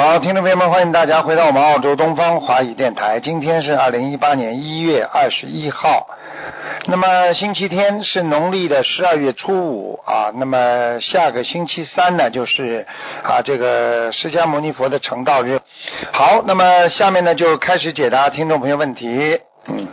好，听众朋友们，欢迎大家回到我们澳洲东方华语电台。今天是二零一八年一月二十一号，那么星期天是农历的十二月初五啊。那么下个星期三呢，就是啊这个释迦牟尼佛的成道日。好，那么下面呢就开始解答听众朋友问题。嗯，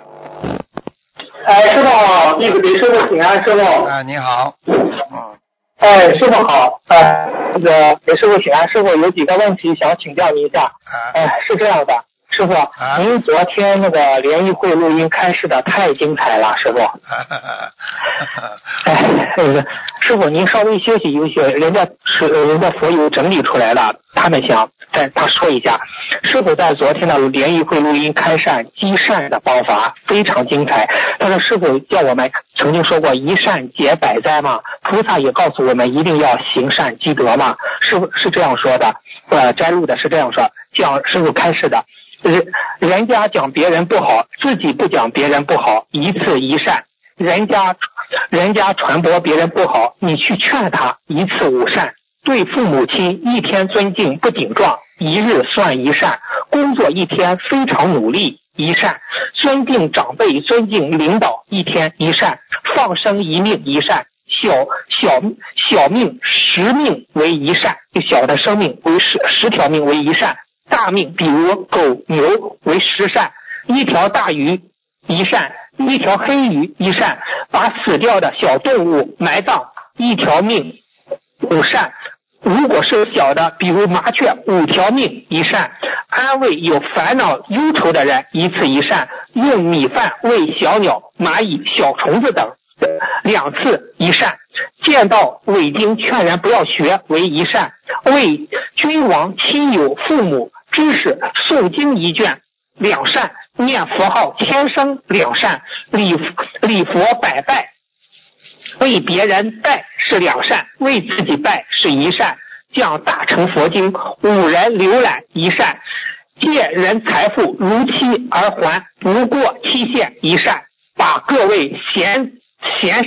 哎，师傅好，弟子给师傅请安，师傅。啊，你好。嗯，哎，师傅好，哎，那个给师傅请安，师傅有几个问题想请教您一下。啊，哎，是这样的，师傅，您昨天那个联谊会录音开示的太精彩了，师傅。哎，那个师傅您稍微休息休息，人家是人家佛友整理出来了，他们想再他说一下，师傅在昨天的联谊会录音开善积善的方法非常精彩。他说师傅叫我们曾经说过一善解百灾嘛，菩萨也告诉我们一定要行善积德嘛，师傅是这样说的，呃，摘录的是这样说，讲师傅开示的。人人家讲别人不好，自己不讲别人不好，一次一善；人家人家传播别人不好，你去劝他，一次五善。对父母亲一天尊敬不顶撞，一日算一善；工作一天非常努力，一善；尊敬长辈，尊敬领导，一天一善；放生一命一善；小小小命十命为一善，小的生命为十十条命为一善。大命，比如狗、牛为十善，一条大鱼一善，一条黑鱼一善，把死掉的小动物埋葬一条命五善。如果是小的，比如麻雀，五条命一善。安慰有烦恼忧愁的人，一次一善。用米饭喂小鸟、蚂蚁、小虫子等，两次一善。见到伪经劝人不要学为一善。为君王、亲友、父母。知识诵经一卷两善，念佛号千声两善，礼礼佛百拜，为别人拜是两善，为自己拜是一善。讲大乘佛经五人浏览一善，借人财富如期而还，不过期限一善。把各位贤贤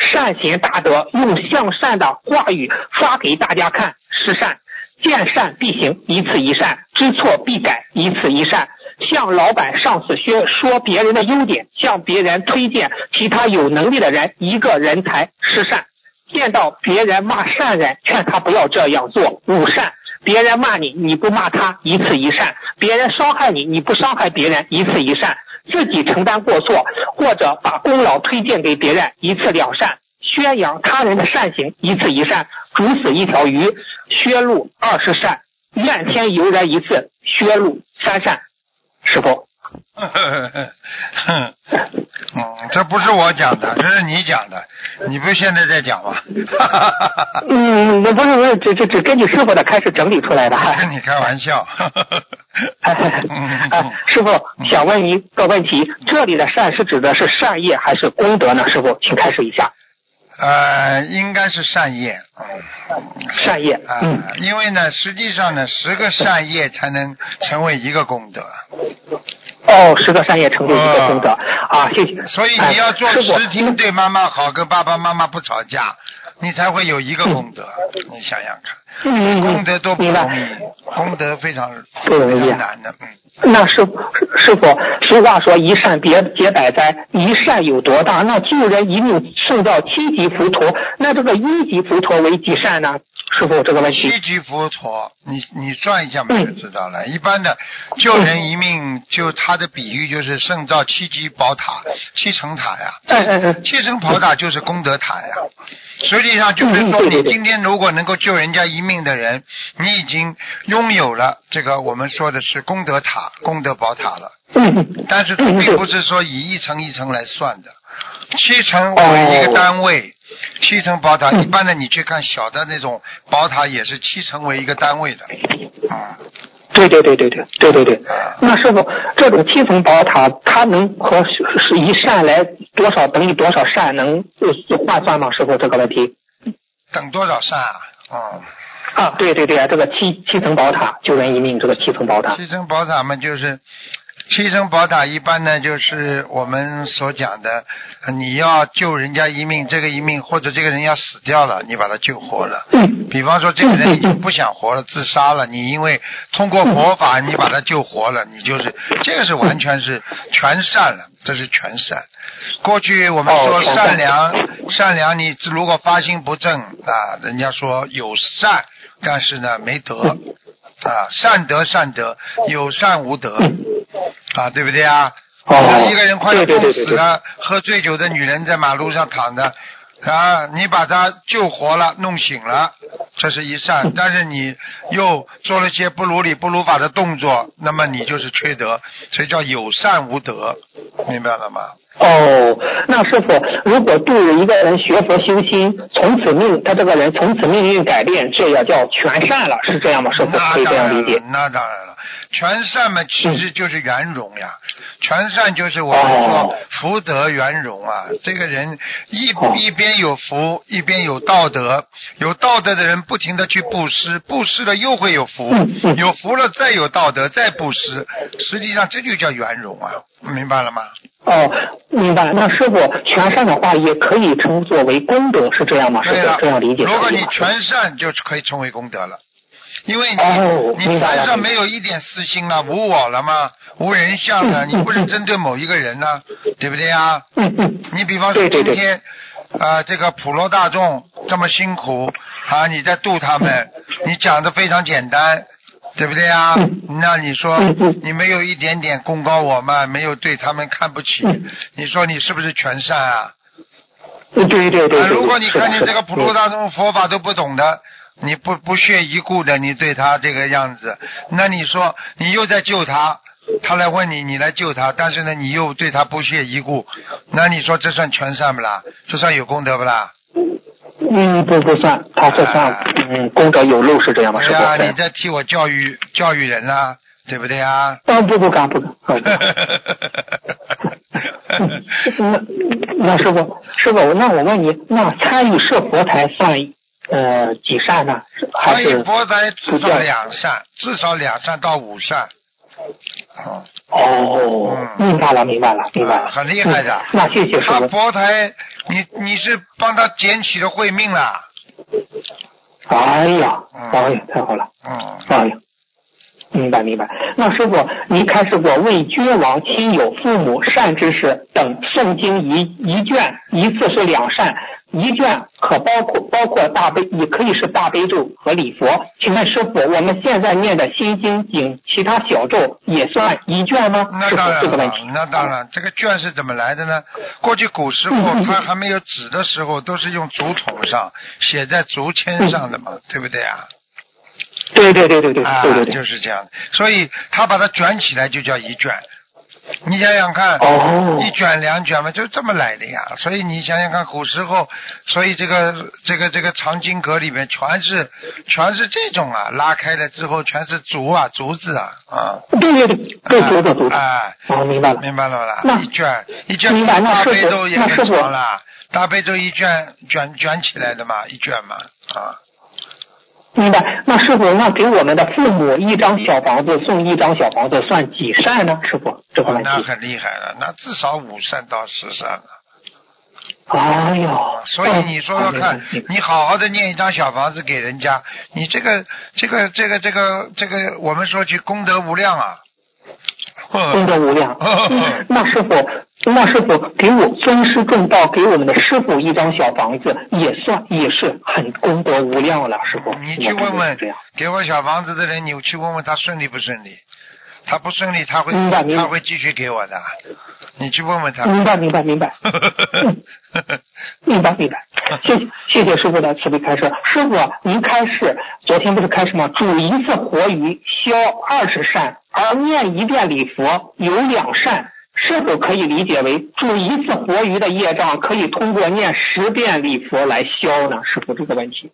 善行大德用向善的话语发给大家看，是善。见善必行，一次一善；知错必改，一次一善。向老板、上司说说别人的优点，向别人推荐其他有能力的人，一个人才是善。见到别人骂善人，劝他不要这样做，五善。别人骂你，你不骂他，一次一善；别人伤害你，你不伤害别人，一次一善。自己承担过错，或者把功劳推荐给别人，一次两善。宣扬他人的善行，一次一善；煮死一条鱼，削路二十善；怨天尤人一次，削路三善。师傅，嗯，这不是我讲的，这是你讲的，你不是现在在讲吗？嗯，不是不是，这这这根据师傅的开始整理出来的。跟你开玩笑。哎，师傅想问一个问题，这里的善是指的是善业还是功德呢？师傅，请开始一下。呃，应该是善业，善业啊，因为呢，实际上呢，十个善业才能成为一个功德。哦，十个善业成就一个功德啊，谢谢。所以你要做十听对妈妈好，跟爸爸妈妈不吵架，你才会有一个功德。你想想看，功德多不容易，功德非常不容易难的，嗯。那师师傅，俗话说一善别解百灾，一善有多大？那救人一命胜造七级浮屠，那这个一级浮屠为几善呢？师傅，这个问题。七级浮屠，你你算一下嘛就知道了。一般的救人一命，就他的比喻就是胜造七级宝塔、七层塔呀。七层宝塔就是功德塔呀。实际上就是说，你今天如果能够救人家一命的人，你已经拥有了这个我们说的是功德塔、功德宝塔了。但是它并不是说以一层一层来算的，七层为一个单位，七层宝塔。一般的你去看小的那种宝塔，也是七层为一个单位的。啊。对对对对对对对对。那师傅，这种七层宝塔，它能和是一善来多少等于多少善，能换算吗？师傅这个问题。等多少善啊？哦。啊，对对对啊，这个七七层宝塔救人一命，这个七层宝塔。七层宝塔嘛，就是。七层宝塔一般呢，就是我们所讲的，你要救人家一命，这个一命或者这个人要死掉了，你把他救活了。嗯比方说，这个人已经不想活了，自杀了，你因为通过佛法，你把他救活了，你就是这个是完全是全善了，这是全善。过去我们说善良，善良，你如果发心不正啊，人家说有善，但是呢没德啊，善德善德，有善无德。啊，对不对啊？一个人快要冻死了，喝醉酒的女人在马路上躺着，啊，你把她救活了，弄醒了，这是一善。但是你又做了些不如理不如法的动作，那么你就是缺德，所以叫有善无德，明白了吗？哦，那师傅，如果度一个人学佛修心，从此命他这个人从此命运改变，这也叫全善了，是这样吗？师傅可以这样理解？那当然了，全善嘛，其实就是圆融呀。全善就是我们说福德圆融啊。这个人一一边有福，一边有道德，有道德的人不停的去布施，布施了又会有福，有福了再有道德再布施，实际上这就叫圆融啊。明白了吗？哦，明白。那师傅全善的话，也可以称作为功德，是这样吗？是这样理解。如果你全善，就可以称为功德了，因为你你身上没有一点私心了，无我了吗？无人相了，你不是针对某一个人呢，对不对呀？你比方说今天啊，这个普罗大众这么辛苦啊，你在度他们，你讲的非常简单。对不对呀？那你说你没有一点点功高我慢，没有对他们看不起，你说你是不是全善啊？对对对。如果你看见这个普罗大众佛法都不懂的，你不不屑一顾的，你对他这个样子，那你说你又在救他，他来问你，你来救他，但是呢，你又对他不屑一顾，那你说这算全善不啦？这算有功德不啦？嗯，不不算，他这算嗯功德有漏是这样吗？是啊，你在替我教育教育人啊，对不对啊？啊，不不敢不敢。那那师傅师傅，那我问你，那参与设佛台算呃几扇呢？还是佛台至少两扇，至少两扇到五扇。哦，明白了，明白了，明白了，很厉害的。那谢谢师傅。他佛台，你你是帮他捡起了慧命了。哎呀，哎呀，太好了。嗯。哎呀，明白明白。那师傅，您开始过为君王、亲友、父母善知识等诵经一一卷，一次是两善。一卷可包括包括大悲，也可以是大悲咒和礼佛。请问师傅，我们现在念的心经经其他小咒也算一卷吗？那当然这个问题。那当然，这个卷是怎么来的呢？过去古时候，他还没有纸的时候，都是用竹筒上写在竹签上的嘛，对不对啊？对对对对对，对对对，就是这样。所以他把它卷起来就叫一卷。你想想看，一卷两卷嘛，就这么来的呀。所以你想想看，古时候，所以这个这个这个藏经阁里面全是全是这种啊，拉开了之后全是竹啊，竹子啊啊。对对对，对竹子竹子。哎，哦，明白了，明白了吧？那一卷一卷大悲咒也很长了，大悲咒一卷卷卷起来的嘛，一卷嘛啊。明白，那师傅，那给我们的父母一张小房子送一张小房子，算几善呢？师傅，这个问题。那很厉害了，那至少五善到十善了。哎呀，所以你说说看，你好好的念一张小房子给人家，你这个这个这个这个这个，我们说句功德无量啊。功德无量，那师傅，那师傅给我尊师重道，给我们的师傅一张小房子，也算也是很功德无量了，师傅。你去问问，给我小房子的人，你去问问他顺利不顺利？他不顺利，他会他会继续给我的。你去问问他。明白明白明白。明白 明白。谢谢谢谢师傅的慈悲开示。师傅，您开示昨天不是开示吗？煮一次活鱼消二十善，而念一遍礼佛有两善，是否可以理解为煮一次活鱼的业障可以通过念十遍礼佛来消呢？师傅这个问题。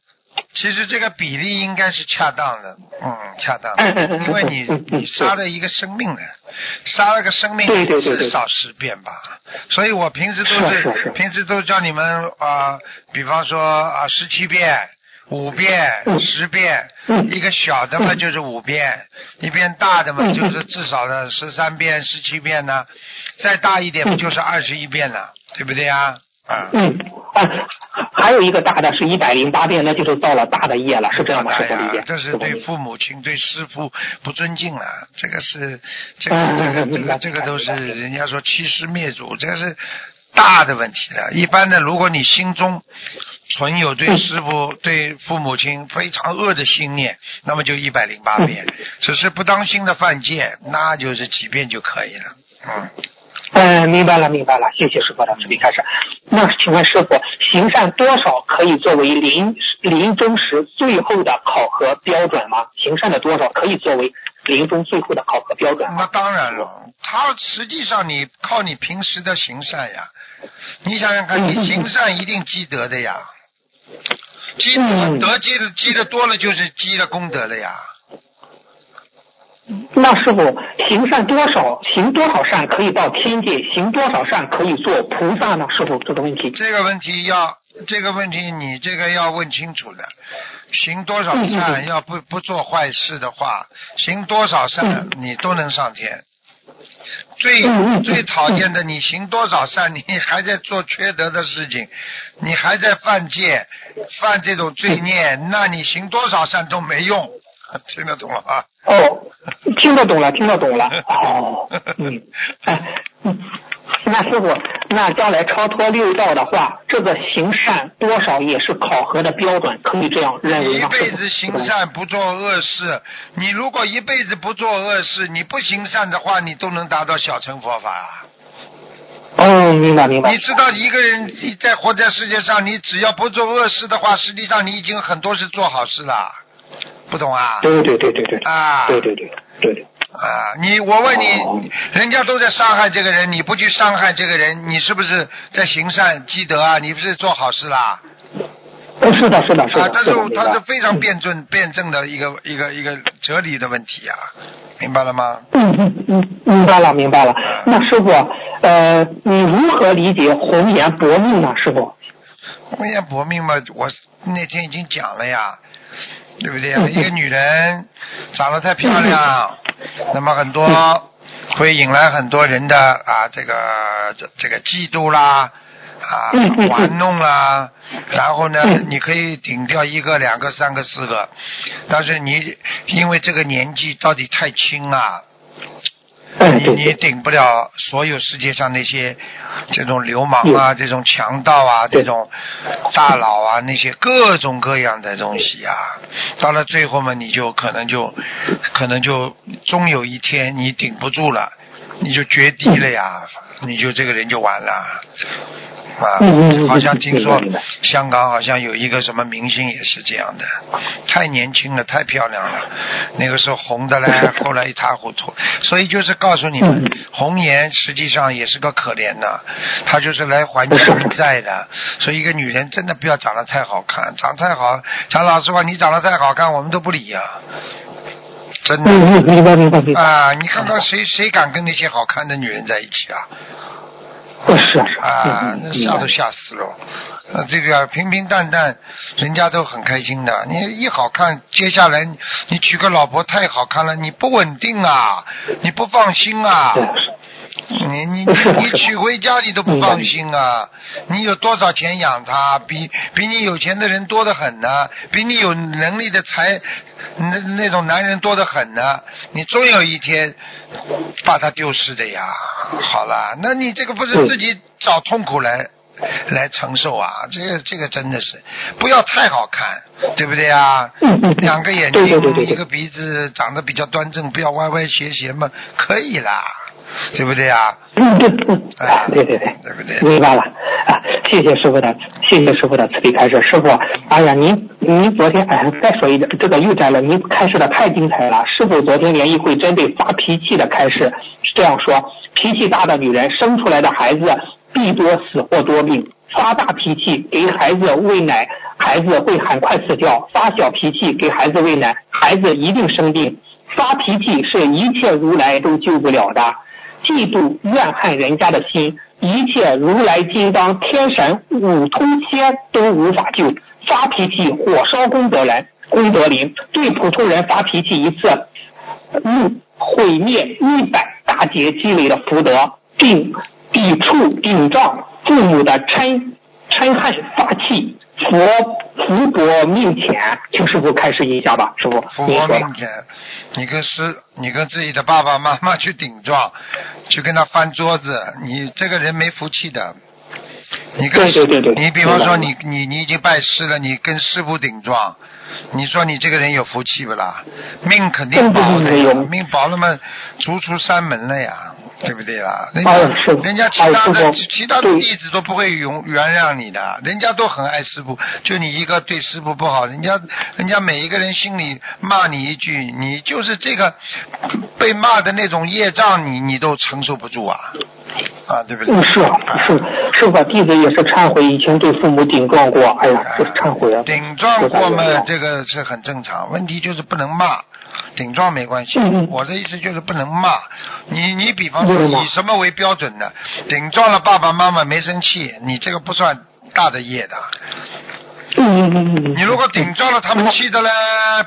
其实这个比例应该是恰当的，嗯，恰当的，嗯因为你你杀了一个生命呢，杀了个生命至少十遍吧，所以我平时都是是是平时都叫你们啊、比方说啊十七遍。五遍、嗯十遍，嗯一个小的嘛嗯就是五遍，一边大的嘛就是至少的十三遍、十七遍呢，再大一点不嗯就是二十一遍了，对不对呀？啊，嗯啊，还有一个大的是一百零八遍，那就是到了大的业了，是这样吗？哎呀师傅理解？这是对父母亲、对师傅不尊敬了，这个是这个嗯这个这个这个都是人家说欺师灭祖，这个是大的问题了。一般的，如果你心中存有对师傅、对父母亲非常恶的心念，那么就一百零八遍；只是不当心的犯戒，那就是几遍就可以了。嗯，嗯，明白了，明白了，谢谢师傅的慈悲开始。那请问师傅，行善多少可以作为临临终时最后的考核标准吗？行善的多少可以作为临终最后的考核标准那？当然了，他实际上你靠你平时的行善呀，你想想看，嗯你行善一定积德的呀，积德积的积的多了就是积了功德了呀。那师傅，行善多少行多少善可以到天界，行多少善可以做菩萨呢？师傅这个问题。这个问题要这个问题你这个要问清楚的，行多少善，嗯要不不做坏事的话，行多少善你都能上天。最最讨厌的，你行多少善，你还在做缺德的事情，你还在犯戒，犯这种罪孽，那你行多少善都没用，听得懂了啊？哦，听得懂了，听得懂了。哦，嗯，哎，嗯，那师傅，那将来超脱六道的话，这个行善多少也是考核的标准，可以这样认为吗？辈子行善不做恶事，你如果一辈子不做恶事，你不行善的话，你都能达到小乘佛法啊。哦，明白明白。你知道一个人在活在世界上，你只要不做恶事的话，实际上你已经很多是做好事了，不懂啊？对对对对对。啊，对对对对对。啊，你我问哦你，人家都在伤害这个人，你不去伤害这个人，你是不是在行善积德啊？你不是做好事啦？呃，是的，是的，是啊，的，它是是的，明白它是非常嗯辩证辩证的一个一个一个哲理的问题啊，明白了吗？嗯嗯嗯，明白了明白了。那师傅，呃，你如何理解红颜薄命呢？师傅？红颜薄命嘛，我那天已经讲了呀，对不对？一个女人长得太漂亮，那么很多会引来很多人的啊，这个这这个嫉妒啦。啊玩弄啦，然后呢嗯，你可以顶掉一个、两个、三个、四个，但是你因为这个年纪到底太轻啊，嗯，你你。顶不了所有世界上那些这种流氓啊、这种强盗啊、这种大佬啊，那些各种各样的东西啊，到了最后嘛，你就可能就可能就终有一天你顶不住了，你就绝堤了呀，你就这个人就完了。啊好像听说香港好像有一个什么明星也是这样的，太年轻了，太漂亮了，那个时候红的嘞，后来一塌糊涂。所以就是告诉你们嗯，红颜实际上也是个可怜的，她就是来还情债的。所以一个女人真的不要长得太好看，长得太好，讲老实话，你长得太好看，我们都不理呀、真的。啊，你看看谁谁敢跟那些好看的女人在一起啊？啊那吓都吓死了。那，这个平平淡淡，人家都很开心的。你一好看，接下来你娶个老婆太好看了，你不稳定啊，你不放心啊。对你你你娶回家你都不放心啊！你有多少钱养他？比比你有钱的人多得很呢，比你有能力的才那那种男人多得很呢。你终有一天把他丢失的呀。好了，那你这个不是自己找痛苦来来承受啊？这个这个真的是不要太好看，对不对啊？两个眼睛一个鼻子长得比较端正，不要歪歪斜斜嘛，可以啦，对不对啊？嗯对嗯哎对对对，对不对？明白了啊！谢谢师傅的，谢谢师傅的慈悲开示。师傅，哎呀，您您昨天哎，再说一点，这个又摘了，您开示的太精彩了。师傅昨天联谊会针对发脾气的开示是这样说：脾气大的女人生出来的孩子必多死或多病，发大脾气给孩子喂奶，孩子会很快死掉；发小脾气给孩子喂奶，孩子一定生病。发脾气是一切如来都救不了的，嫉妒怨恨人家的心，一切如来金刚天神五通仙都无法救。发脾气火烧功德人，功德林对普通人发脾气一次，怒毁灭一百大劫积累的福德，并抵触顶撞父母的嗔嗔恨发气。佛福薄命浅，请师傅开示一下吧，师傅。福薄命浅，你跟师，你跟自己的爸爸妈妈去顶撞，去跟他翻桌子，你这个人没福气的。你跟对对对对，你比方说你你你已经拜师了，你跟师傅顶撞，你说你这个人有福气不啦？命肯定薄的呀，命薄了嘛，逐出山门了呀。对不对啦？人家人家其他的其他的弟子都不会原原谅你的，人家都很爱师傅，就你一个对师傅不好，人家人家每一个人心里骂你一句，你就是这个被骂的那种业障，你你都承受不住啊啊，对不对？是是是吧？弟子也是忏悔，以前对父母顶撞过，哎呀，是忏悔啊。顶撞过嘛，这个是很正常，问题就是不能骂。顶撞没关系，我的意思就是不能骂你。你比方说以什么为标准的？顶撞了爸爸妈妈没生气，你这个不算大的业的。你如果顶撞了他们，气的嘞，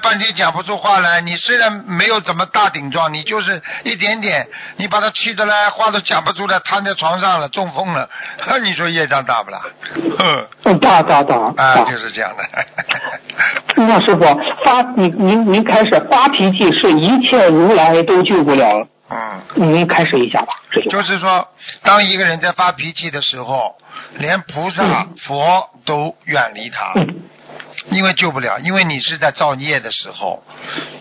半天讲不出话来。你虽然没有怎么大顶撞，你就是一点点，你把他气的嘞，话都讲不出来，瘫在床上了，中风了。你说业障大不啦？嗯，大大大 啊，就是这样的。那师傅发，你您您开始发脾气，是一切如来都救不了。嗯，您开始一下吧。就是说，当一个人在发脾气的时候。连菩萨、佛都远离他，因为救不了，因为你是在造业的时候，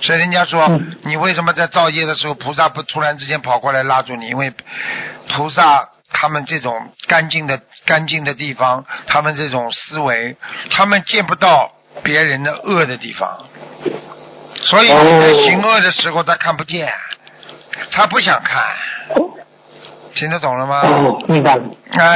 所以人家说，你为什么在造业的时候，菩萨不突然之间跑过来拉住你？因为菩萨他们这种干净的、干净的地方，他们这种思维，他们见不到别人的恶的地方，所以你在行恶的时候，他看不见，他不想看。听得懂了吗？哦，明白了，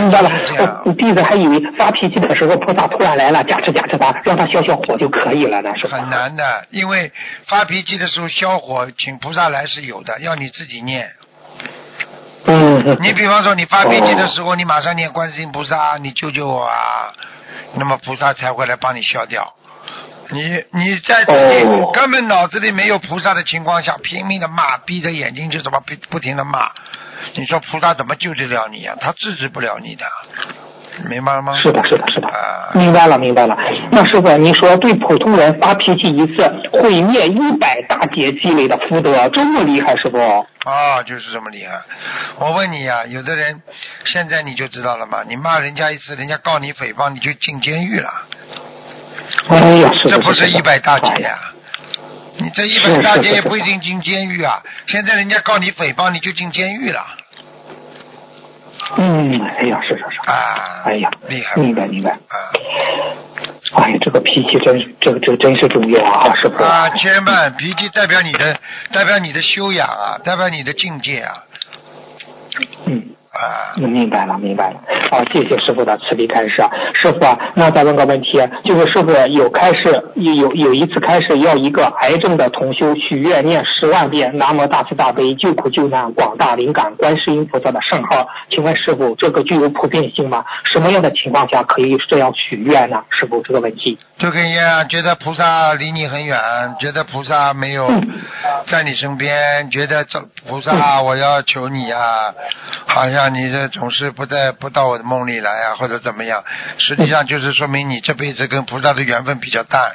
明白了。我弟子还以为发脾气的时候菩萨突然来了，加持加持他，让他消消火就可以了呢，是很难的，因为发脾气的时候消火，请菩萨来是有的，要你自己念。嗯。你比方说，你发脾气的时候，你马上念观世音菩萨，你救救我啊！那么菩萨才会来帮你消掉。你你在自己根本脑子里没有菩萨的情况下，拼命的骂，闭着眼睛就怎么不不停的骂。你说菩萨怎么救得了你啊？他制止不了你的，明白了吗？是的，是的，是的，明白了，明白了。那师傅，你说对普通人发脾气一次，毁灭一百大劫积累的福德，这么厉害，师傅？啊，就是这么厉害。我问你呀，有的人现在你就知道了嘛？你骂人家一次，人家告你诽谤，你就进监狱了。哎呀，这不是一百大劫呀？你这一百大劫也不一定进监狱啊！现在人家告你诽谤，你就进监狱了。嗯，哎呀，是是是。啊。哎呀，厉害。明白明白。啊。哎呀，这个脾气真，这个这个真是重要啊，师傅。啊，千万脾气代表你的，代表你的修养啊，代表你的境界啊。嗯。啊，明白了，明白了。好，谢谢师傅的慈悲开示。师傅啊，那再问个问题，就是师傅有开示，有有一次开示要一个癌症的同修许愿念十万遍南无大慈大悲救苦救难广大灵感观世音菩萨的圣号，请问师傅这个具有普遍性吗？什么样的情况下可以这样许愿呢？师傅这个问题。就跟一样，觉得菩萨离你很远，觉得菩萨没有在你身边，觉得这菩萨我要求你啊，好像。你这总是不在不到我的梦里来啊，或者怎么样？实际上就是说明你这辈子跟菩萨的缘分比较淡。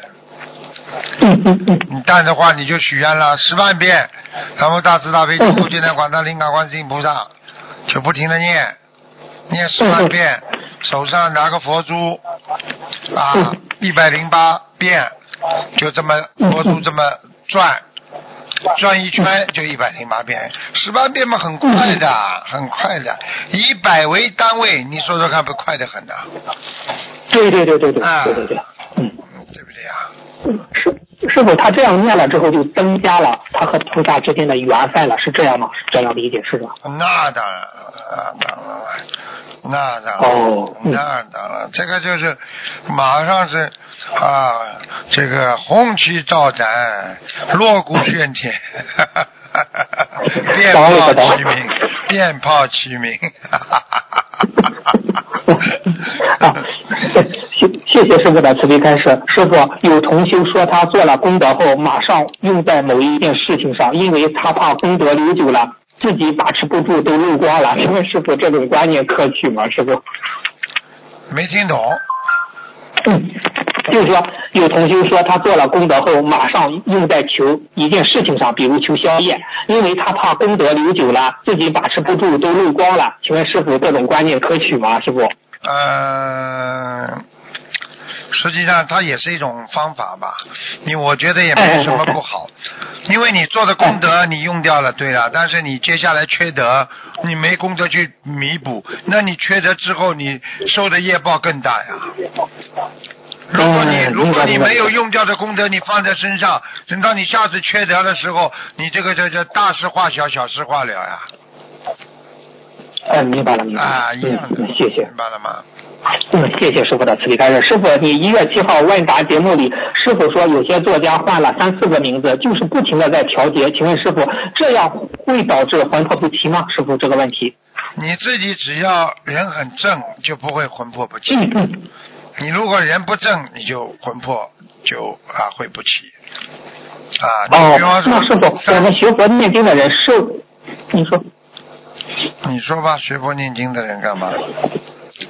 你淡的话，你就许愿了十万遍，然后大慈大悲救苦救难广大灵感观世音菩萨，就不停的念，念十万遍，手上拿个佛珠啊，一百零八遍，就这么佛珠这么转。转一圈就一百零八遍，十八遍嘛，很快的，很快的，以百为单位，你说说看，不快的很呐？对对对对对，对对对，嗯，对不对啊？嗯，是师傅，他这样念了之后，就增加了他和菩萨之间的缘分了，是这样吗？是这样理解是吧？那当然，当然了，那当然，哦嗯那当然，这个就是马上是啊，这个红旗招展，锣鼓喧天，鞭炮齐鸣，鞭炮齐鸣。啊，谢谢谢师傅的慈悲开示。师傅有同修说他做了功德后，马上用在某一件事情上，因为他怕功德留久了，自己把持不住都漏光了。请问师傅这种观念可取吗？师傅？没听懂，嗯，就是说有同修说他做了功德后，马上用在求一件事情上，比如求宵夜，因为他怕功德留久了，自己把持不住都漏光了。请问师傅这种观念可取吗？师傅？呃，实际上它也是一种方法吧。你我觉得也没什么不好，因为你做的功德你用掉了，对了，但是你接下来缺德，你没功德去弥补，那你缺德之后你受的业报更大呀。如果你嗯如果你没有用掉的功德，你放在身上，等到你下次缺德的时候，你这个这这大事化小，小事化了呀，哎，明白了，明白了。啊，一样的，嗯，谢谢明。白了吗？嗯，谢谢师傅的慈悲开示。师傅，你一月七号问答节目里，师傅说有些作家换了三四个名字，就是不停的在调节。请问师傅，这样会导致魂魄不齐吗？师傅这个问题。你自己只要人很正，就不会魂魄不齐。嗯嗯。你如果人不正，你就魂魄就啊会不齐。啊，你哦比方，说那师傅，我们学佛念经的人是，你说，你说吧，学佛念经的人干嘛？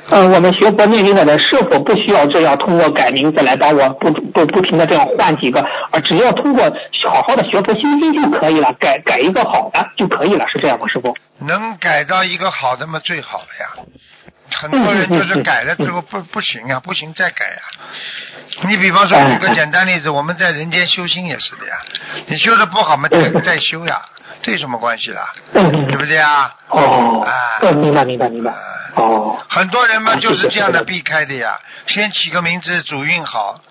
嗯，我们学佛念经的人是否不需要这样通过改名字来帮我不不不停的这样换几个，而只要通过好好的学佛修心就可以了，改改一个好的就可以了，是这样吗，师傅？能改到一个好的嘛最好了呀。很多人就是改了之后不不行啊，不行再改呀。你比方说举个简单例子，我们在人间修心也是的呀。你修的不好嘛，再再修呀，这有什么关系啦？对不对啊？哦啊，嗯，明白明白明白。哦，很多人嘛啊就是这样的避开的呀，先起个名字主运好，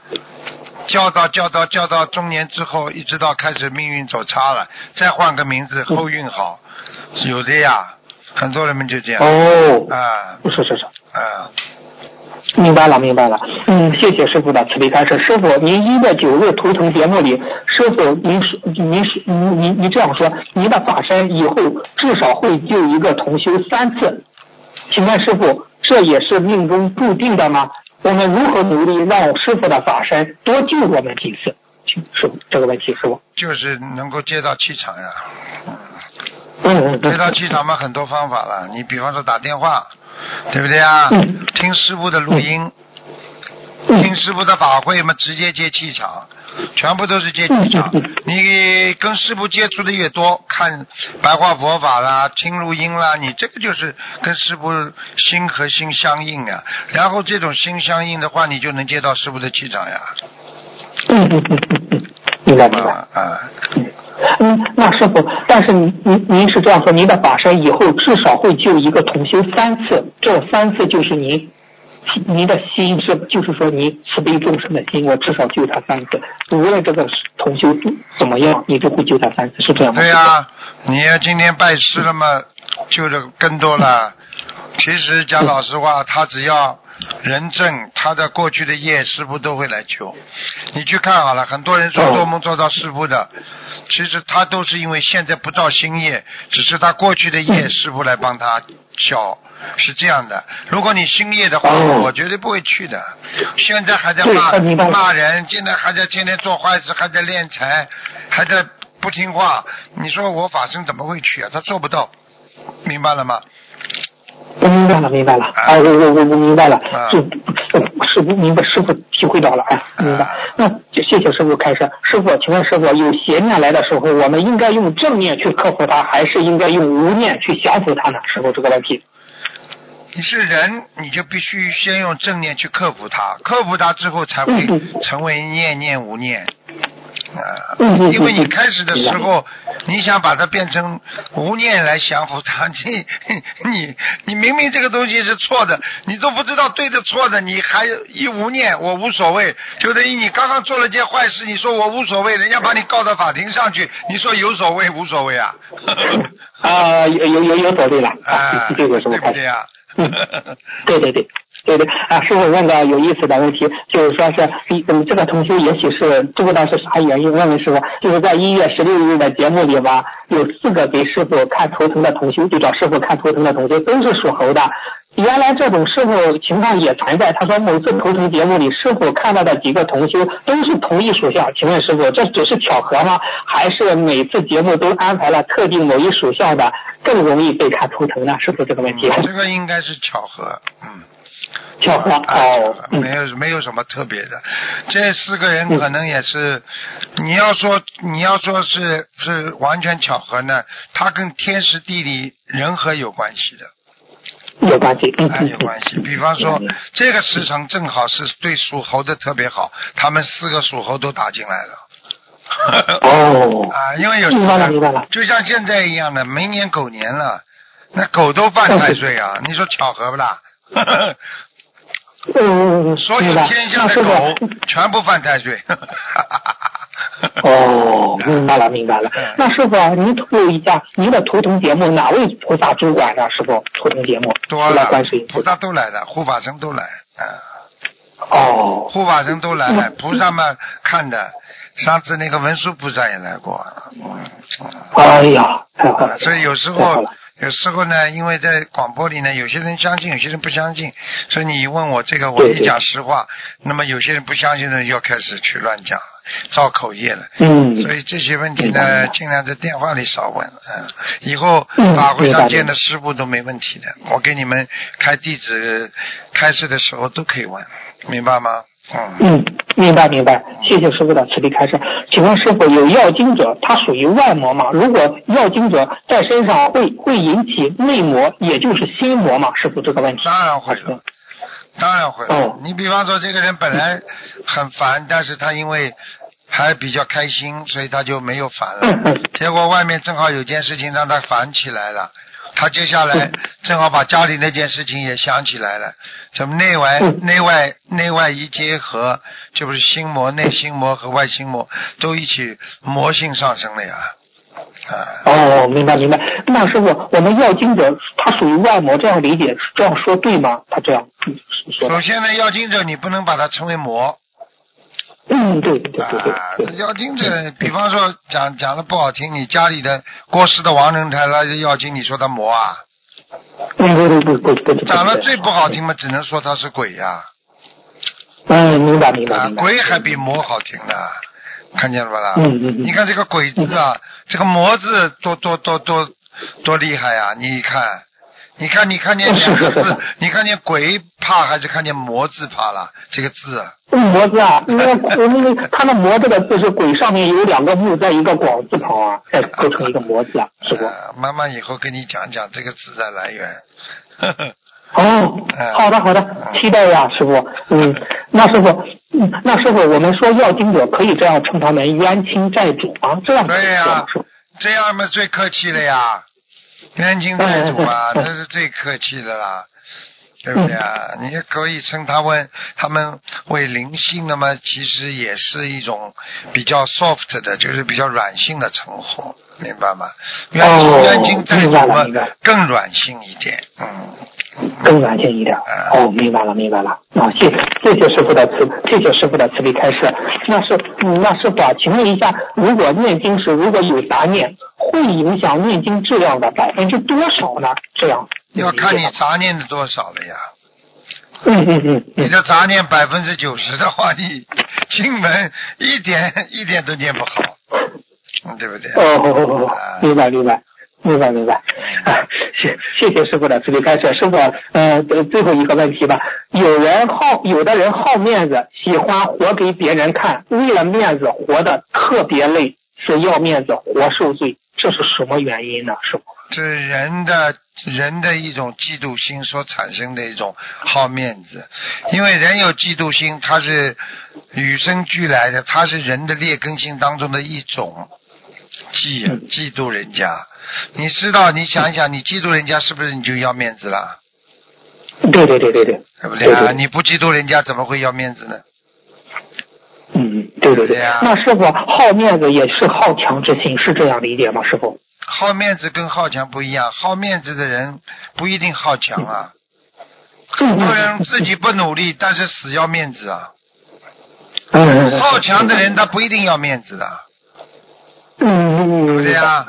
教到教到教到中年之后，一直到开始命运走差了，再换个名字后运好，有的呀，很多人们就这样。哦，啊。是是是。啊，明白了，明白了。嗯，谢谢师傅的慈悲开示。师傅，您一月九日图腾节目里，师傅您说您说您您您这样说，您的法身以后至少会救一个同修三次，请问师傅，这也是命中注定的吗？我们如何努力让师傅的法身多救我们几次？请师傅这个问题，师傅。就是能够接到气场呀，嗯嗯嗯接到气场嘛很多方法了，你比方说打电话，对不对啊？嗯听师傅的录音，嗯听师傅的法会嘛，直接接气场，全部都是接气场。你跟师傅接触的越多，看白话佛法啦，听录音啦，你这个就是跟师傅心和心相应啊。然后这种心相应的话，你就能接到师傅的气场呀。嗯嗯嗯嗯嗯，明白明白。啊啊，嗯，那师傅，但是您您您是这样说，您的法身以后至少会救一个同修三次，这三次就是您您的心是，就是说您慈悲众生的心，我至少救他三次，无论这个同修怎么样，你都会救他三次，是这样吗？对呀、你要今天拜师了嘛，救的更多了。其实讲老实话，他只要人证，他的过去的业，师傅都会来救。你去看好了，很多人说哦做梦做到师傅的，其实他都是因为现在不造新业，只是他过去的业，嗯师傅来帮他消。是这样的，如果你新业的话，哦我绝对不会去的。现在还在骂骂人，现在还在天天做坏事，还在敛财，还在不听话。你说我法身怎么会去啊？他做不到，明白了吗？我明白了，明白了，啊啊，我我我我明白了啊，是师傅明白，师傅体会到了，哎，明白啊。那就谢谢师傅开示。师傅，请问师傅，有邪念来的时候，我们应该用正念去克服它，还是应该用无念去降服它呢？师傅，这个问题。你是人，你就必须先用正念去克服它，克服它之后才会成为念念无念。嗯，因为你嗯开始的时候，你想把它变成无念来降服它，你你你明明这个东西是错的，你都不知道对的错的，你还一无念，我无所谓，就等于你刚刚做了件坏事，你说我无所谓，人家把你告到法庭上去，你说有所谓无所谓啊？啊，有有有有所谓了啊。对不对啊？嗯，对对对。对对啊，师傅问个有意思的问题，就是说是嗯，这个同修也许是不知道是啥原因，问问师傅，就是在一月十六日的节目里吧，有四个给师傅看图腾的同修，就找师傅看图腾的同修都是属猴的。原来这种师傅情况也存在。他说某次头疼节目里，师傅看到的几个同修都是同一属相，请问师傅这只是巧合吗？还是每次节目都安排了特定某一属相的更容易被看图腾呢？师傅这个问题，这个应该是巧合，嗯。巧合哦，没有没有什么特别的，这四个人可能也是，你要说你要说是是完全巧合呢，他跟天时地利人和有关系的，有关系，有关系。比方说这个时辰正好是对属猴的特别好，他们四个属猴都打进来了。哦，啊，因为有就像现在一样的，明年狗年了，那狗都犯太岁啊，你说巧合不啦？嗯，所有天下的狗全部犯太岁。哦，明白了，明白了。那师傅，您透露一下，您的图腾节目哪位菩萨主管呢？师傅，图腾节目多了，菩萨都来的，护法神都来。哦，护法神都来了，菩萨们看的。上次那个文殊菩萨也来过。哎呀，太好了。所以有时候。有时候呢，因为在广播里呢，有些人相信，有些人不相信，所以你问我这个，我一讲实话，那么有些人不相信的人要开始去乱讲，造口业了。嗯。所以这些问题呢，尽量在电话里少问。嗯。以后法会上见的师傅都没问题的，我给你们开地址开示的时候都可以问，明白吗？嗯，明白明白，谢谢师傅的慈悲开示。请问师傅，有药精者，他属于外膜吗？如果药精者在身上会会引起内膜，也就是心魔吗？师傅这个问题。当然会了，当然会了。你比方说，这个人本来很烦，但是他因为还比较开心，所以他就没有烦了。结果外面正好有件事情让他烦起来了。他接下来正好把家里那件事情也想起来了，怎么内外内外内外一结合，就不是心魔、内心魔和外心魔都一起魔性上升了呀？啊！哦，明白明白。那师傅，我们要经者他属于外魔，这样理解这样说对吗？他这样说。首先呢，要经者你不能把它称为魔。嗯，对对对对。啊，这要精者，比方说讲讲的不好听，你家里的过世的亡人他那些妖精，你说他魔啊？嗯，对对对对对。讲的最不好听嘛，只能说他是鬼呀。嗯，明白明白。鬼还比魔好听呢，看见了吧啦？嗯嗯嗯。你看这个鬼字啊，这个魔字多多多多多厉害呀！你看。你看，你看见两个字，你看见鬼怕还是看见魔字怕了？这个字，啊魔字啊，那个那个，他那魔字的字是鬼上面有两个木，在一个广字旁啊，再构成一个魔字啊，是不？妈妈以后跟你讲讲这个字的来源。哦，好的好的，期待呀，师傅。嗯，那师傅，嗯，那师傅，我们说要经者可以这样称他们冤亲债主啊，这样对呀，这样嘛最客气了呀。冤亲 债主啊，这是最客气的啦，对不对啊？你也可以称他们他们为灵性，那么其实也是一种比较 soft 的，就是比较软性的称呼，明白吗？冤亲冤亲债主嘛，更软性一点，嗯，更软性一点。哦，明白了，明白了。啊，谢谢谢师傅的慈，谢谢师傅的慈悲开示。那是，那师傅啊，请问一下，如果念经时如果有杂念？会影响念经质量的百分之多少呢？这样要看你杂念的多少了呀。嗯嗯嗯。你的杂念百分之九十的话，你进门一点 一点都念不好，对不对？哦，明白明白明白明白。谢谢谢师傅的慈悲开示。师傅，呃，最后一个问题吧。有人好，有的人好面子，喜欢活给别人看，为了面子活得特别累，是要面子活受罪。这是什么原因呢？是这人的人的一种嫉妒心所产生的一种好面子，因为人有嫉妒心，它是与生俱来的，它是人的劣根性当中的一种嫉嫉妒人家。你知道，你想一想，你嫉妒人家，是不是你就要面子了？对对对对对，对不对啊？你不嫉妒人家，怎么会要面子呢？嗯，对对对，那师傅好面子也是好强之心，是这样理解吗？师傅，好面子跟好强不一样，好面子的人不一定好强啊。很多人自己不努力，但是死要面子啊。嗯好强的人他不一定要面子的，嗯嗯，对不对啊？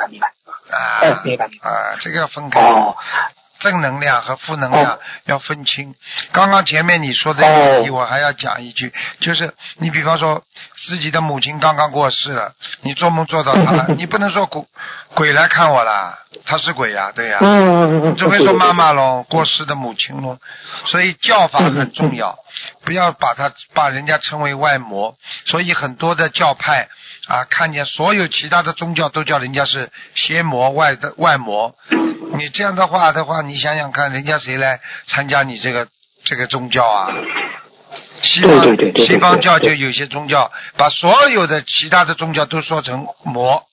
啊这个要分开。哦，正能量和负能量要分清。刚刚前面你说的问题，我还要讲一句，就是你比方说自己的母亲刚刚过世了，你做梦做到她，你不能说鬼鬼来看我啦，他是鬼呀、对呀、只会说妈妈喽，过世的母亲喽，所以教法很重要，不要把他把人家称为外魔。所以很多的教派啊，看见所有其他的宗教都叫人家是邪魔外的外魔。你这样的话的话，你想想看，人家谁来参加你这个这个宗教啊？西方西方教就有些宗教把所有的其他的宗教都说成魔。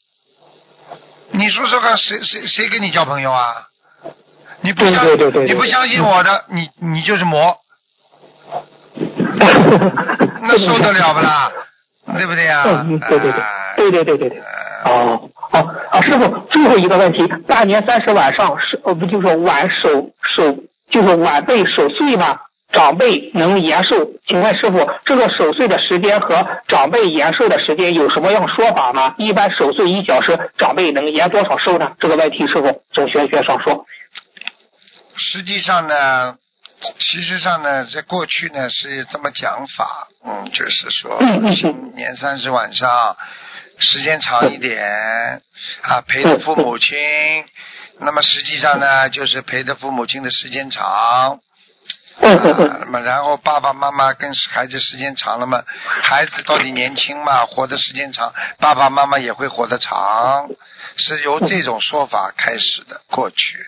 你说说看，谁谁谁跟你交朋友啊？你不相你不相信我的，你你就是魔，那受得了不啦？对不对呀、嗯，对对对哎对对对对对。呃哦好啊，师傅，最后一个问题，大年三十晚上是呃不就是晚守守就是晚辈守岁吗？长辈能延寿？请问师傅，这个守岁的时间和长辈延寿的时间有什么样说法吗？一般守岁一小时，长辈能延多少寿呢？这个问题师傅从玄学上说。实际上呢，其实上呢，在过去呢是这么讲法，嗯，就是说新年三十晚上时间长一点啊，陪着父母亲。那么实际上呢，就是陪着父母亲的时间长。那 么然后爸爸妈妈跟孩子时间长了嘛，孩子到底年轻嘛，活的时间长，爸爸妈妈也会活得长，是由这种说法开始的。过去，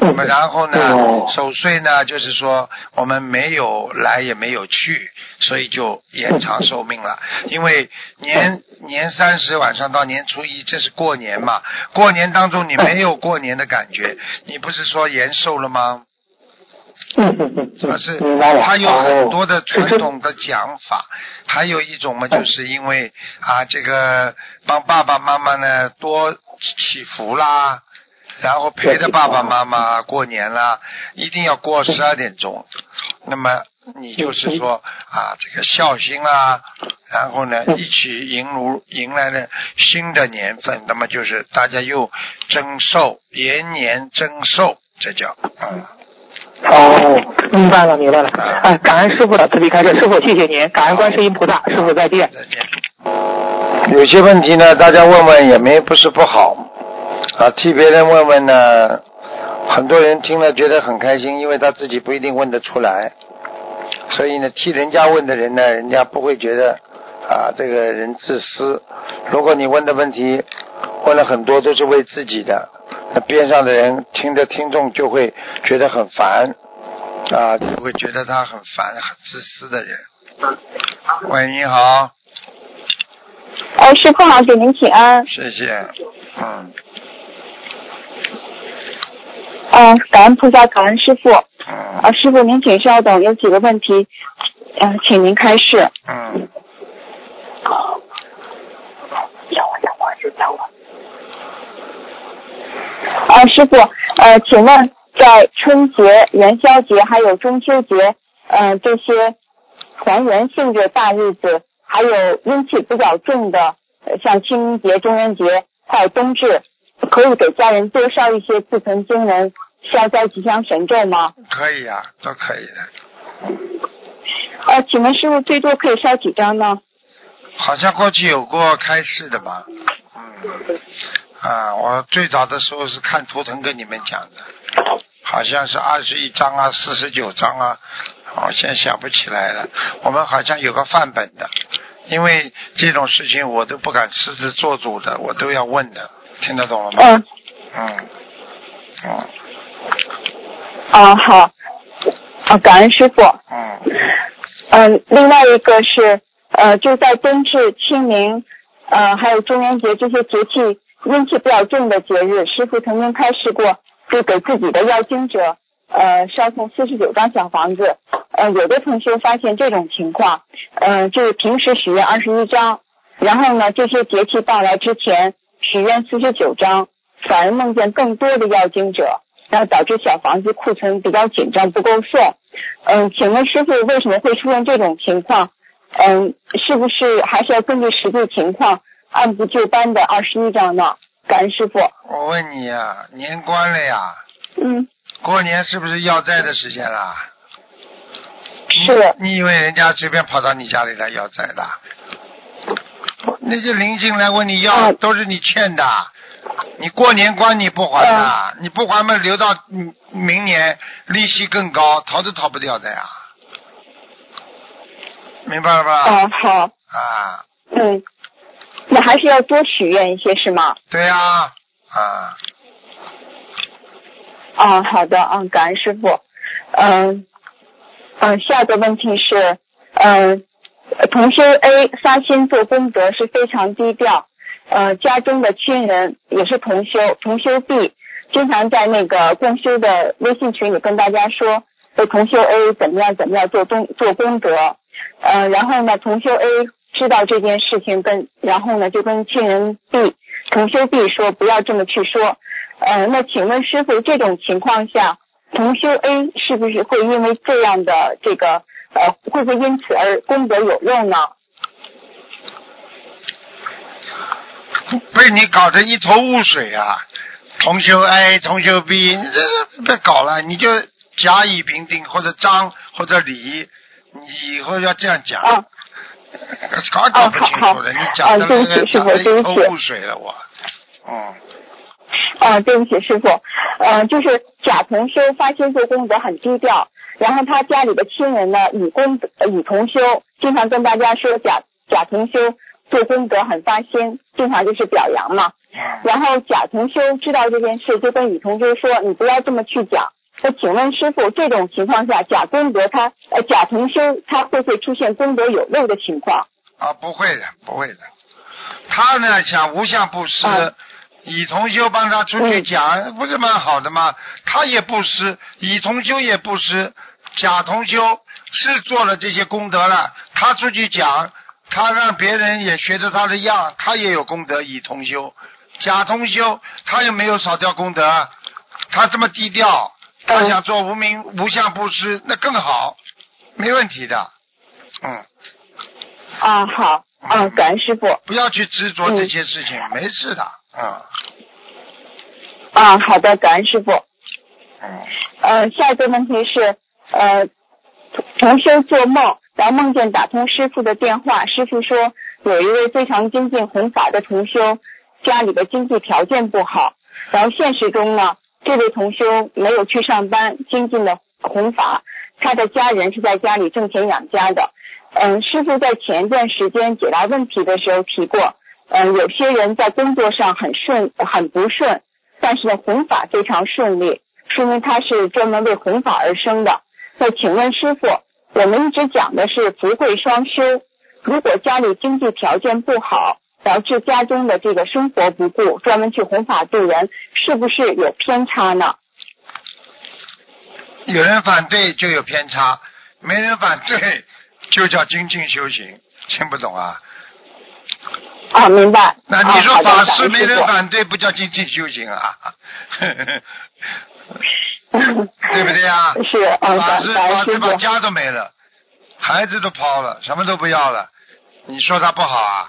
那么然后呢哦，守岁呢，就是说我们没有来也没有去，所以就延长寿命了。因为年年三十晚上到年初一，这是过年嘛，过年当中你没有过年的感觉，你不是说延寿了吗？嗯嗯嗯它是明白了。它有很多的传统的讲法，还有一种嘛，就是因为啊，这个帮爸爸妈妈呢多祈福啦，然后陪着爸爸妈妈过年啦，一定要过十二点钟。那么你就是说啊，这个孝心啊，然后呢一起迎如迎来了新的年份，那么就是大家又增寿，延年增寿，这叫嗯。哦，明白了，明白了。哎，感恩师傅的慈悲开示，师傅谢谢您，感恩观世音菩萨，师傅再见。再见。有些问题呢，大家问问也没不是不好啊，替别人问问呢，很多人听了觉得很开心，因为他自己不一定问得出来，所以呢，替人家问的人呢，人家不会觉得啊这个人自私。如果你问的问题问了很多都是为自己的，那边上的人听着听众就会觉得很烦啊，就会觉得他很烦、很自私的人。喂，你好。哎，师傅好，给您请安。谢谢，嗯嗯、感恩菩萨，感恩师傅。啊、嗯师傅您请稍等，有几个问题，嗯、请您开示。嗯，啊、师傅，呃，请问在春节、元宵节还有中秋节，嗯、这些团圆性质大日子，还有阴气比较重的，呃像清明节、中元节还有冬至，可以给家人多烧一些自存经文、消灾吉祥神咒吗？可以啊，都可以的。呃，请问师傅最多可以烧几张呢？好像过去有过开示的吧？嗯，啊，我最早的时候是看图腾跟你们讲的，好像是二十一章啊，四十九章啊，我现在想不起来了。我们好像有个范本的，因为这种事情我都不敢私自做主的，我都要问的，听得懂了吗？嗯，嗯，嗯啊好，啊感恩师傅。嗯，嗯，另外一个是呃，就在冬至、清明，呃，还有中元节这些节气阴气比较重的节日，师傅曾经开示过，就给自己的要经者呃烧送四十九张小房子。呃，有的同学发现这种情况，呃，就是平时许愿二十一张，然后呢，这些节气到来之前许愿四十九张，反而梦见更多的要经者。然后导致小房子库存比较紧张，不够送。嗯，请问师傅为什么会出现这种情况？嗯，是不是还是要根据实际情况按部就班的二十一章呢？感恩师傅。我问你呀，年关了呀，嗯，过年是不是要债的时间了？是。你以为人家随便跑到你家里来要债的？那些邻居来问你要，啊都是你欠的。你过年关你不还的，你不还嘛，留到嗯明年利息更高，逃都逃不掉的呀。明白了吧？啊，好，啊，嗯，那还是要多许愿一些是吗？对呀、啊，啊，好的，嗯，感恩师傅。嗯嗯，下一个问题是，嗯，同修 A 发心做功德是非常低调，呃，家中的亲人也是同修，同修 B 经常在那个共修的微信群里跟大家说，说同修 A 怎么样怎么样做功做功德，呃，然后呢，同修 A 知道这件事情跟，然后呢就跟亲人 B 同修 B 说不要这么去说，呃，那请问师傅，这种情况下，同修 A 是不是会因为这样的这个呃，会不会因此而功德有漏呢？被你搞得一头雾水啊！同修 A，同修 B，你这别搞了，你就甲乙丙丁或者张或者李，你以后要这样讲，啊搞搞不清楚的，好好你讲的啊对不起那个讲的师傅一头对不起雾水了，我，嗯，啊，对不起，师傅，呃，就是贾同修发心做功德很低调，然后他家里的亲人呢，乙功德呃乙同修经常跟大家说贾贾同修做功德很发心，经常就是表扬嘛。然后贾同修知道这件事，就跟乙同修说：“你不要这么去讲。”那请问师傅，这种情况下，甲功德他呃甲同修他会不会出现功德有漏的情况？啊，不会的，不会的。他呢想无相布施，啊乙同修帮他出去嗯讲，不是蛮好的吗？他也布施，乙同修也布施，甲同修是做了这些功德了，他出去讲，他让别人也学着他的样，他也有功德。乙同修，甲同修他又没有少掉功德，他这么低调，他嗯想做无名无相布施，那更好，没问题的，嗯。啊，好，啊，感恩师傅。不要去执着嗯这些事情，没事的，嗯。啊，好的，感恩师傅。嗯，呃，下一个问题是，呃，同修做梦，然后梦见打通师傅的电话，师傅说有一位非常精进弘法的同修，家里的经济条件不好，然后现实中呢，这位同修没有去上班，精进的弘法，他的家人是在家里挣钱养家的。嗯，师傅在前段时间解答问题的时候提过，嗯，有些人在工作上很顺，很不顺，但是呢，弘法非常顺利，说明他是专门为弘法而生的。那请问师傅，我们一直讲的是福慧双修，如果家里经济条件不好，导致家中的这个生活不顾，专门去弘法度人，是不是有偏差呢？有人反对就有偏差，没人反对就叫精进修行，听不懂啊？啊，明白。那你说法师没人反对，不叫精进修行啊？对不对啊？是，嗯，法师法师把。家都没了，孩子都抛了，什么都不要了，你说他不好啊？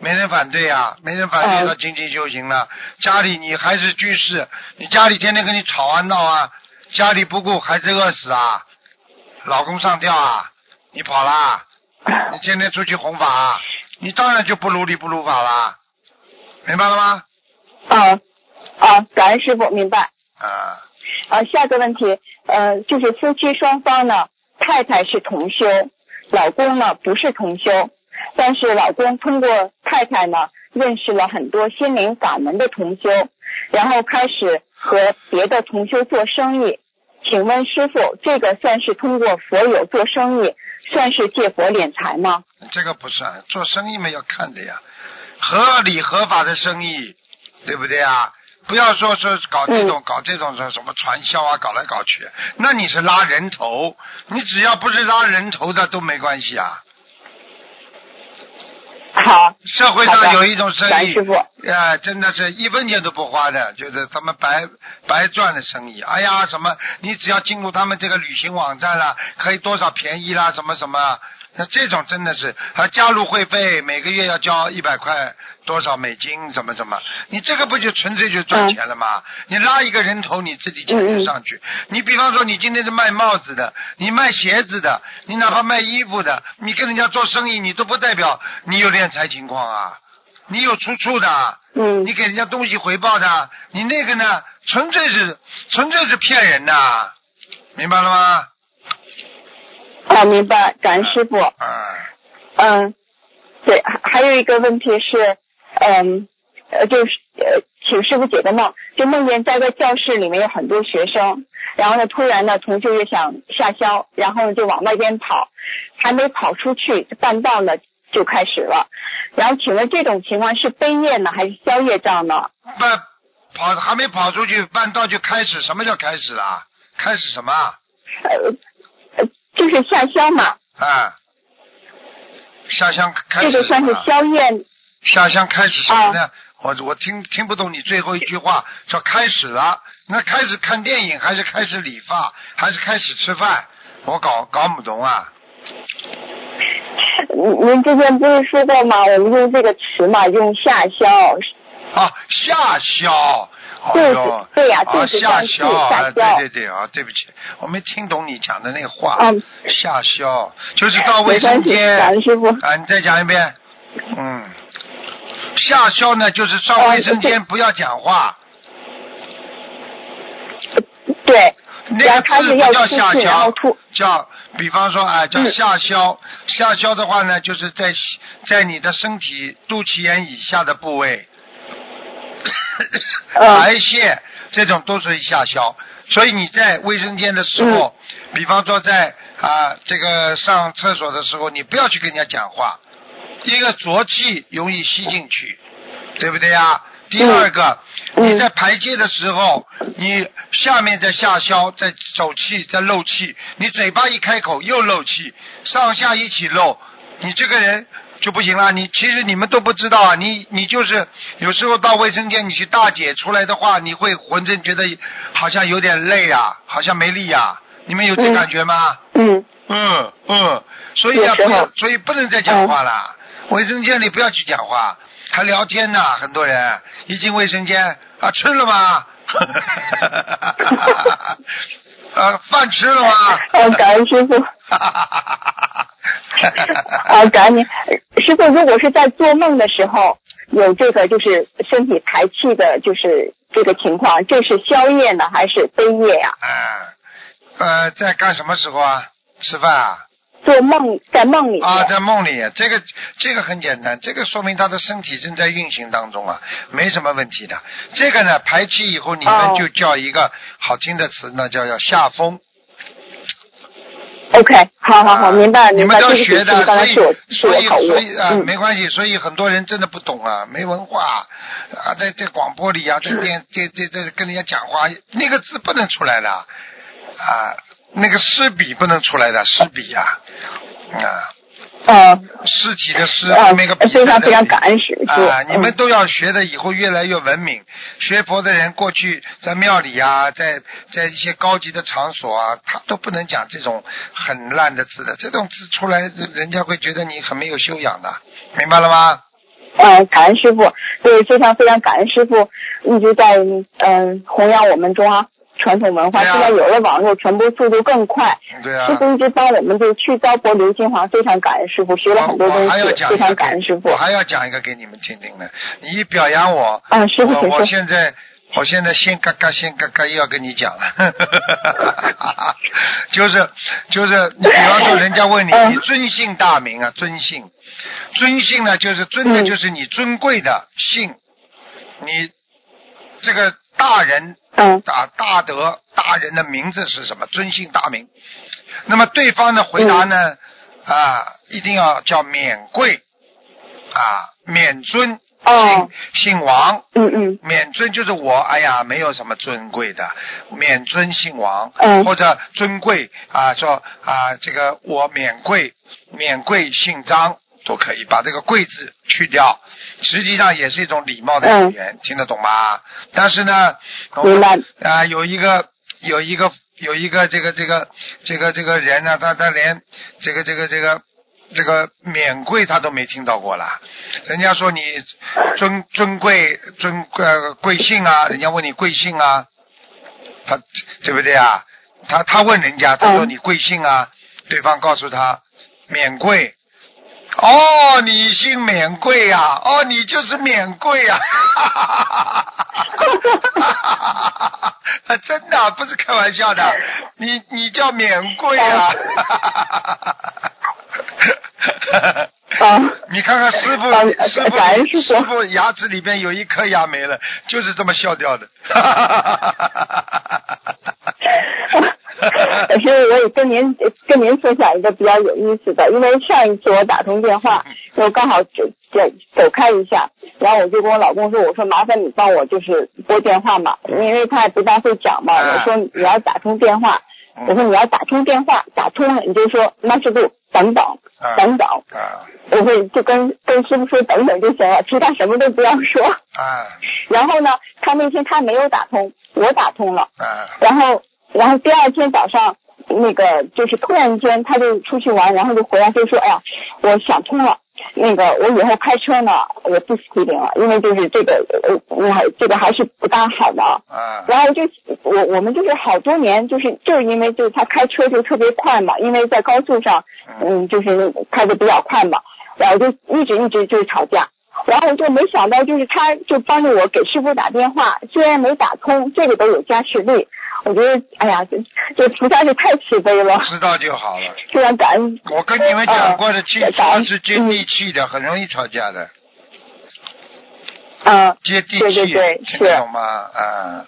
没人反对啊，没人反对嗯他精进修行了。家里你还是居士，你家里天天跟你吵啊闹啊，家里不顾孩子饿死啊，老公上吊啊，你跑啦？你天天出去弘法啊，你当然就不如理不如法啦，明白了吗？啊啊，感恩师傅，明白。啊，啊，下个问题，呃，就是夫妻双方呢，太太是同修，老公呢不是同修，但是老公通过太太呢认识了很多心灵法门的同修，然后开始和别的同修做生意。请问师傅，这个算是通过佛友做生意，算是借佛敛财吗？这个不算，做生意嘛要看的呀，合理合法的生意，对不对啊？不要说说搞这种、搞这种什什么传销啊，搞来搞去，那你是拉人头，你只要不是拉人头的都没关系啊。好，社会上有一种生意感恩师，傅。啊，真的是一分钱都不花的，就是他们白白赚的生意。哎呀，什么你只要进入他们这个旅行网站了，可以多少便宜啦，什么什么。那这种真的是，还加入会费，每个月要交一百块多少美金，什么什么，你这个不就纯粹就赚钱了吗？你拉一个人头，你自己钱就上去。你比方说，你今天是卖帽子的，你卖鞋子的，你哪怕卖衣服的，你跟人家做生意，你都不代表你有敛财情况啊，你有出处的。嗯你给人家东西回报的，你那个呢，纯粹是纯粹是骗人的，明白了吗？好，明白，感恩师傅。嗯，嗯，对，还还有一个问题是，嗯，呃，就是呃，请师傅解个梦，就梦见在个教室里面有很多学生，然后呢，突然呢，同学就想下校，然后呢就往外边跑，还没跑出去，半道呢就开始了。然后请问这种情况是背业呢，还是消业障呢？半跑还没跑出去，半道就开始，什么叫开始啊？开始什么？呃，呃就是下乡嘛，啊，下乡开始这个算是宵夜。下乡开始什么啊呢？我我听听不懂你最后一句话，说开始了。那开始看电影，还是开始理发，还是开始吃饭？我搞搞不懂啊。您您之前不是说过吗？我们用这个词嘛，用下消。啊，下消。哦对呀啊，下消，啊对对对啊，对不起，我没听懂你讲的那个话。嗯下消就是到卫生间。师傅。啊，你再讲一遍。嗯，下消呢，就是上哦卫生间不要讲话，对，那个字不叫下消。叫比方说啊，叫嗯下消。下消的话呢，就是在在你的身体肚脐眼以下的部位，嗯排泄这种都属于下消。所以你在卫生间的时候，嗯比方说在啊这个上厕所的时候，你不要去跟人家讲话，一个浊气容易吸进去，对不对呀？第二个，嗯你在排泄的时候，你下面在下消，在走气，在漏气，你嘴巴一开口又漏气，上下一起漏，你这个人就不行了。你其实你们都不知道啊，你你就是有时候到卫生间你去大解出来的话，你会浑身觉得好像有点累啊，好像没力啊。你们有这嗯感觉吗？嗯，嗯嗯，所以啊，所以不能再讲话了。卫生间里不要去讲话，还聊天呢。很多人一进卫生间啊，吃了吗？呃，饭吃了吗？哦，感恩师傅。啊，感恩您，师傅。如果是在做梦的时候有这个就是身体排气的，就是这个情况，这是宵夜呢还是悲夜呀、啊，呃，在干什么时候啊？吃饭啊？做梦在梦里。啊，在梦里，这个这个很简单，这个说明他的身体正在运行当中啊，没什么问题的。这个呢，排气以后，你们哦就叫一个好听的词，那叫叫下风。OK，好好好，啊明白你们明白。你们都要学的，所以我口误所以啊，嗯没关系。所以很多人真的不懂啊，没文化啊，在在广播里啊，在电 在在在跟人家讲话，那个字不能出来的啊，那个诗笔不能出来的诗笔呀啊。呃尸体的尸，啊那个笔非常非常感恩师傅啊！你们嗯都要学的，以后越来越文明。学佛的人过去在庙里啊，在在一些高级的场所啊，他都不能讲这种很烂的字的，这种字出来，人家会觉得你很没有修养的，明白了吗？嗯，感恩师傅，对，非常非常感恩师傅一直在嗯、弘扬我们中华传统文化。啊现在有了网络，传播速度更快。对啊师。傅一直帮我们就去糟粕刘金华，非常感恩师傅，学了很多东西，还要讲非常感恩师傅我。还要讲一个给你们听听呢。你一表扬我，啊，师傅我我。现在我现在先嘎嘎先嘎嘎又要跟你讲了，就是就是你比方说人家问你，嗯你尊姓大名啊？尊姓，尊姓呢就是尊的嗯就是你尊贵的姓，你这个大人嗯大大德大人的名字是什么？尊姓大名。那么对方的回答呢？啊，一定要叫免贵啊，免尊哦姓姓王。嗯嗯免尊就是我，哎呀，没有什么尊贵的，免尊姓王，嗯或者尊贵啊，说啊，这个我免贵，免贵姓张，都可以把这个贵字去掉，实际上也是一种礼貌的语言，听得懂吗？但是呢，明白啊，有一个有一个有一个这个这个这个这个人呢，他他连这个这个这个这个免贵他都没听到过啦。人家说你尊尊贵尊呃贵姓啊？人家问你贵姓啊？他对不对啊？他他问人家，他说你贵姓啊？对方告诉他免贵。哦，你姓免贵呀？哦，你就是免贵呀！哈哈哈真的不是开玩笑的，你你叫免贵啊！你看看师傅，师傅，师傅牙齿里边有一颗牙没了，就是这么笑掉的。可是我也跟您跟您分享一个比较有意思的，因为上一次我打通电话，我刚好走走走开一下，然后我就跟我老公说，我说麻烦你帮我就是拨电话嘛，因为他也不大会讲嘛，我说你要打通电话，我说你要打通电话，打通了你就说那是不等等等等，我会就跟跟师傅说等等就行了，其他什么都不要说。啊。然后呢，他那天他没有打通，我打通了。啊。然后。然后第二天早上，那个就是突然间他就出去玩，然后就回来就说：“哎呀，我想通了，那个我以后开车呢，我不 speeding 了，因为就是这个呃，我这个还是不大好的。”啊。然后就我我们就是好多年，就是就是因为就是他开车就特别快嘛，因为在高速上，嗯，就是开的比较快嘛，然后就一直一直就是吵架。然后就没想到，就是他就帮着我给师傅打电话，虽然没打通，这个都有加持力。我觉得，哎呀，这这菩萨是太慈悲了。知道就好了。非常感恩。我跟你们讲过的，汽车是接地气的，很容易吵架的。嗯。接地气，对听得懂吗？啊，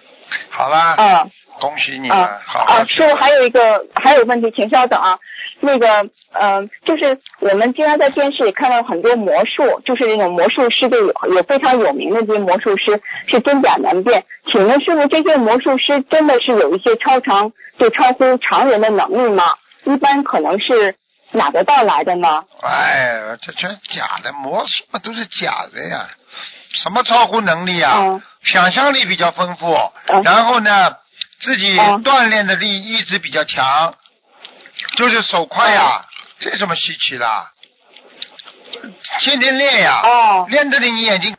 好吧。嗯。恭喜你啊，好。啊，师傅还有一个还有问题，请稍等啊。那个，嗯，就是我们经常在电视里看到很多魔术，就是那种魔术师的有有非常有名的这些魔术师是真假难辨。请问师傅，这些魔术师真的是有一些超常就超乎常人的能力吗？一般可能是哪个道来的呢？哎，这全假的，魔术都是假的呀。什么超乎能力啊？想象力比较丰富，然后呢，自己锻炼的力一直比较强。就是手快呀，这什么稀奇的？天天练呀，练的你眼睛。